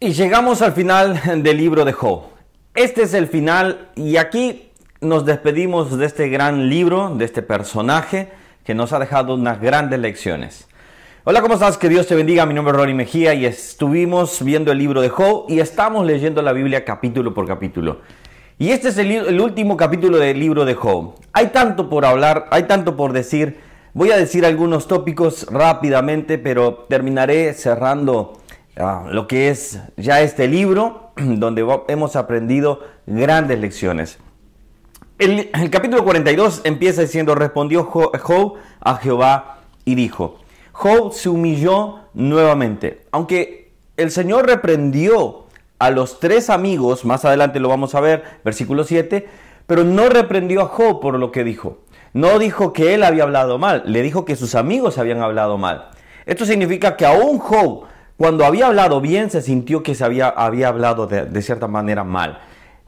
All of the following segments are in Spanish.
Y llegamos al final del libro de Job. Este es el final y aquí nos despedimos de este gran libro, de este personaje que nos ha dejado unas grandes lecciones. Hola, ¿cómo estás? Que Dios te bendiga. Mi nombre es Ronnie Mejía y estuvimos viendo el libro de Job y estamos leyendo la Biblia capítulo por capítulo. Y este es el, el último capítulo del libro de Job. Hay tanto por hablar, hay tanto por decir. Voy a decir algunos tópicos rápidamente, pero terminaré cerrando Ah, lo que es ya este libro, donde hemos aprendido grandes lecciones. El, capítulo 42 empieza diciendo, respondió Job a Jehová y dijo, Job se humilló nuevamente. Aunque el Señor reprendió a los tres amigos, más adelante lo vamos a ver, versículo 7, pero no reprendió a Job por lo que dijo. No dijo que él había hablado mal, le dijo que sus amigos habían hablado mal. Esto significa que aún Job cuando había hablado bien, se sintió que se había, hablado de, cierta manera mal.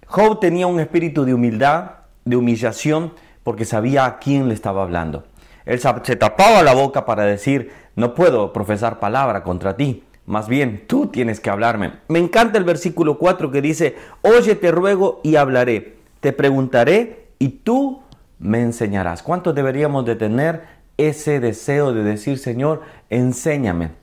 Job tenía un espíritu de humildad, de humillación, porque sabía a quién le estaba hablando. Él se tapaba la boca para decir, no puedo profesar palabra contra ti, más bien tú tienes que hablarme. Me encanta el versículo 4 que dice, oye te ruego y hablaré, te preguntaré y tú me enseñarás. ¿Cuánto deberíamos de tener ese deseo de decir, Señor, enséñame?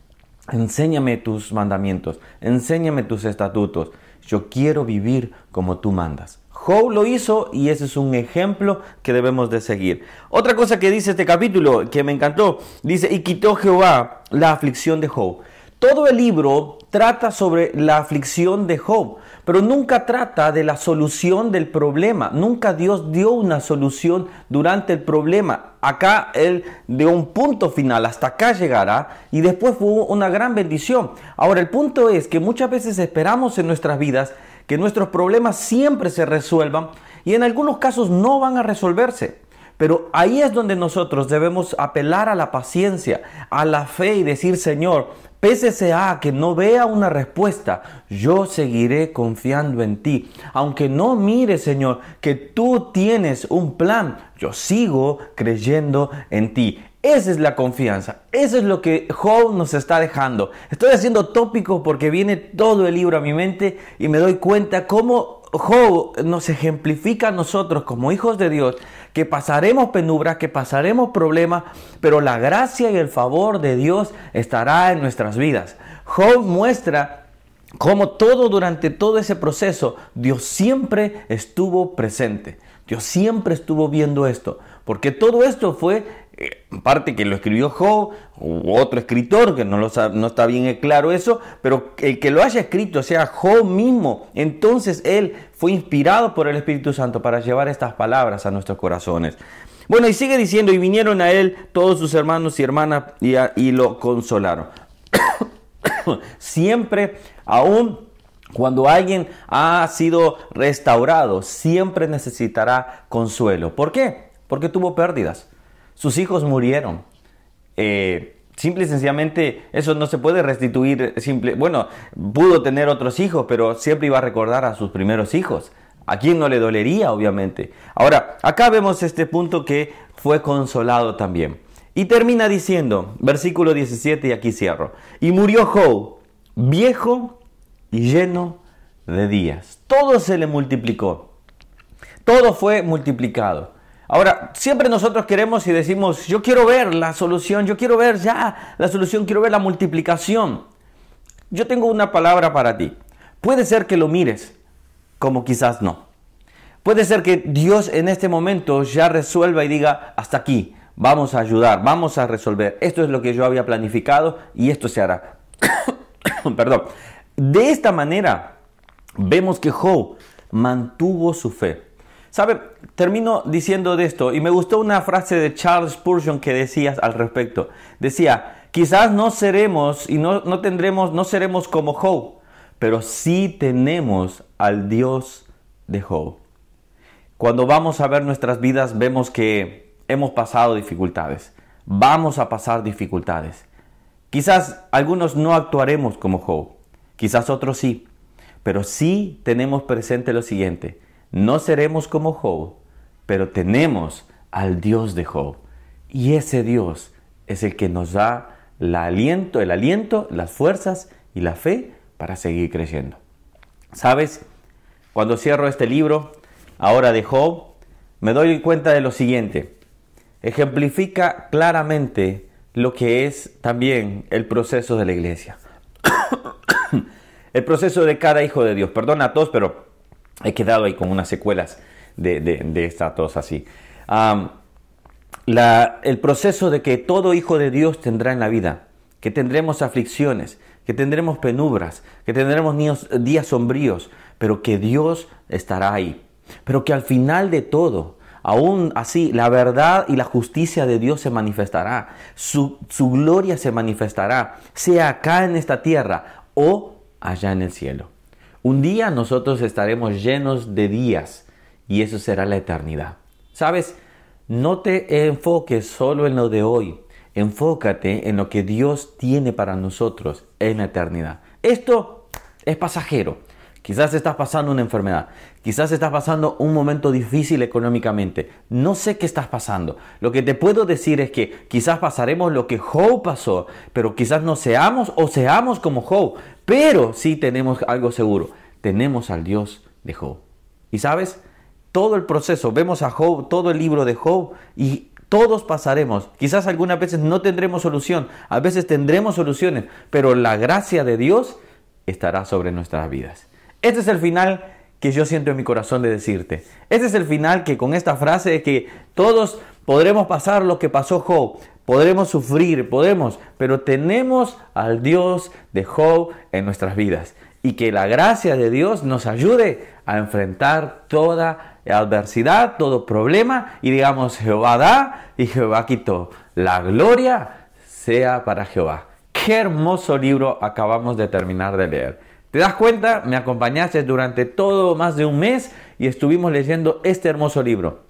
Enséñame tus mandamientos, enséñame tus estatutos. Yo quiero vivir como tú mandas. Job lo hizo y ese es un ejemplo que debemos de seguir. Otra cosa que dice este capítulo que me encantó, dice, y quitó Jehová la aflicción de Job. Todo el libro trata sobre la aflicción de Job, pero nunca trata de la solución del problema. Nunca Dios dio una solución durante el problema. Acá Él dio un punto final, hasta acá llegará y después fue una gran bendición. Ahora el punto es que muchas veces esperamos en nuestras vidas que nuestros problemas siempre se resuelvan y en algunos casos no van a resolverse. Pero ahí es donde nosotros debemos apelar a la paciencia, a la fe y decir, Señor, Pese a que no vea una respuesta, yo seguiré confiando en ti. Aunque no mire, Señor, que tú tienes un plan, yo sigo creyendo en ti. Esa es la confianza. Eso es lo que Job nos está dejando. Estoy haciendo tópico porque viene todo el libro a mi mente y me doy cuenta cómo Job nos ejemplifica a nosotros como hijos de Dios que pasaremos penumbras, que pasaremos problemas, pero la gracia y el favor de Dios estará en nuestras vidas. Job muestra cómo todo durante todo ese proceso Dios siempre estuvo presente. Dios siempre estuvo viendo esto, porque todo esto fue parte que lo escribió Job u otro escritor, que no, lo no está bien claro eso, pero el que lo haya escrito sea Job mismo, entonces él fue inspirado por el Espíritu Santo para llevar estas palabras a nuestros corazones. Bueno, y sigue diciendo, y vinieron a él todos sus hermanos y hermanas y, y lo consolaron. siempre, aún cuando alguien ha sido restaurado, siempre necesitará consuelo. ¿Por qué? Porque tuvo pérdidas sus hijos murieron. Eh, simple y sencillamente eso no se puede restituir. Simple, bueno, pudo tener otros hijos, pero siempre iba a recordar a sus primeros hijos. ¿A quién no le dolería, obviamente? Ahora, acá vemos este punto que fue consolado también. Y termina diciendo, versículo 17, y aquí cierro. Y murió Job, viejo y lleno de días. Todo se le multiplicó. Todo fue multiplicado. Ahora, siempre nosotros queremos y decimos, yo quiero ver la solución, yo quiero ver ya la solución, quiero ver la multiplicación. Yo tengo una palabra para ti. Puede ser que lo mires, como quizás no. Puede ser que Dios en este momento ya resuelva y diga, hasta aquí, vamos a ayudar, vamos a resolver. Esto es lo que yo había planificado y esto se hará. Perdón. De esta manera, vemos que Job mantuvo su fe. ¿Sabe? Termino diciendo de esto y me gustó una frase de Charles Spurgeon que decías al respecto. Decía, quizás no seremos y no, no tendremos, no seremos como Job, pero sí tenemos al Dios de Job. Cuando vamos a ver nuestras vidas vemos que hemos pasado dificultades. Vamos a pasar dificultades. Quizás algunos no actuaremos como Job, quizás otros sí, pero sí tenemos presente lo siguiente no seremos como Job, pero tenemos al Dios de Job. Y ese Dios es el que nos da el aliento, el aliento, las fuerzas y la fe para seguir creciendo. ¿Sabes? Cuando cierro este libro, ahora de Job, me doy cuenta de lo siguiente. Ejemplifica claramente lo que es también el proceso de la iglesia. el proceso de cada hijo de Dios. Perdona a todos, pero he quedado ahí con unas secuelas de, esta tos así. el proceso de que todo hijo de Dios tendrá en la vida, que tendremos aflicciones, que tendremos penumbras, que tendremos días sombríos, pero que Dios estará ahí. Pero que al final de todo, aún así, la verdad y la justicia de Dios se manifestará, su, su gloria se manifestará, sea acá en esta tierra o allá en el cielo. Un día nosotros estaremos llenos de días y eso será la eternidad. ¿Sabes? No te enfoques solo en lo de hoy, enfócate en lo que Dios tiene para nosotros en la eternidad. Esto es pasajero. Quizás estás pasando una enfermedad, quizás estás pasando un momento difícil económicamente. No sé qué estás pasando. Lo que te puedo decir es que quizás pasaremos lo que Job pasó, pero quizás no seamos o seamos como Job. Pero sí tenemos algo seguro. Tenemos al Dios de Job. Y sabes, todo el proceso, vemos a Job, todo el libro de Job y todos pasaremos. Quizás algunas veces no tendremos solución, a veces tendremos soluciones, pero la gracia de Dios estará sobre nuestras vidas. Este es el final que yo siento en mi corazón de decirte. Este es el final que con esta frase de que todos podremos pasar lo que pasó Job, podremos sufrir, podemos, pero tenemos al Dios de Job en nuestras vidas. Y que la gracia de Dios nos ayude a enfrentar toda adversidad, todo problema y digamos Jehová da y Jehová quitó. La gloria sea para Jehová. Qué hermoso libro acabamos de terminar de leer. ¿Te das cuenta? Me acompañaste durante todo más de un mes y estuvimos leyendo este hermoso libro.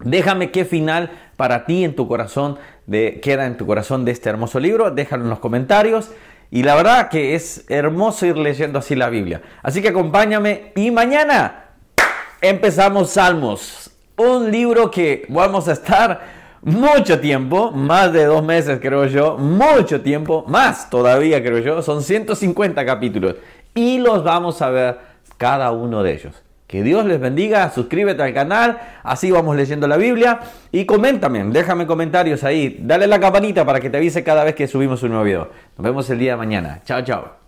Déjame qué final para ti en tu corazón de, queda en tu corazón de este hermoso libro. Déjalo en los comentarios. Y la verdad que es hermoso ir leyendo así la Biblia. Así que acompáñame y mañana empezamos Salmos, un libro que vamos a estar mucho tiempo, más de dos meses creo yo, mucho tiempo, más todavía creo yo, son 150 capítulos y los vamos a ver cada uno de ellos. Que Dios les bendiga, suscríbete al canal, así vamos leyendo la Biblia y coméntame, déjame comentarios ahí, dale la campanita para que te avise cada vez que subimos un nuevo video. Nos vemos el día de mañana. Chao, chao.